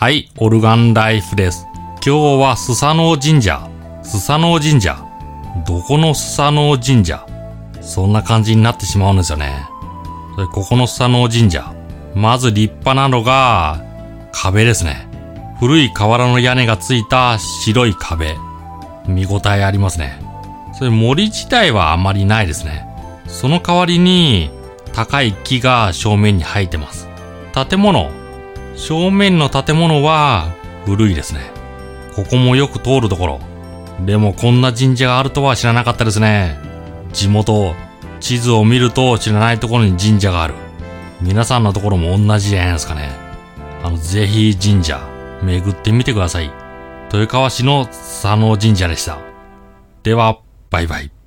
はい、オルガンライフです。今日はスサノオ神社。スサノオ神社。どこのスサノオ神社？そんな感じになってしまうんですよね。それここのスサノオ神社。まず立派なのが、壁ですね。古い瓦の屋根がついた白い壁。見応えありますね。それ森自体はあまりないですね。その代わりに、高い木が正面に生えてます。建物。正面の建物は古いですね。ここもよく通るところ。でもこんな神社があるとは知らなかったですね。地元、地図を見ると知らないところに神社がある。皆さんのところも同じじゃないですかね。あの、ぜひ神社、巡ってみてください。豊川市の佐野神社でした。では、バイバイ。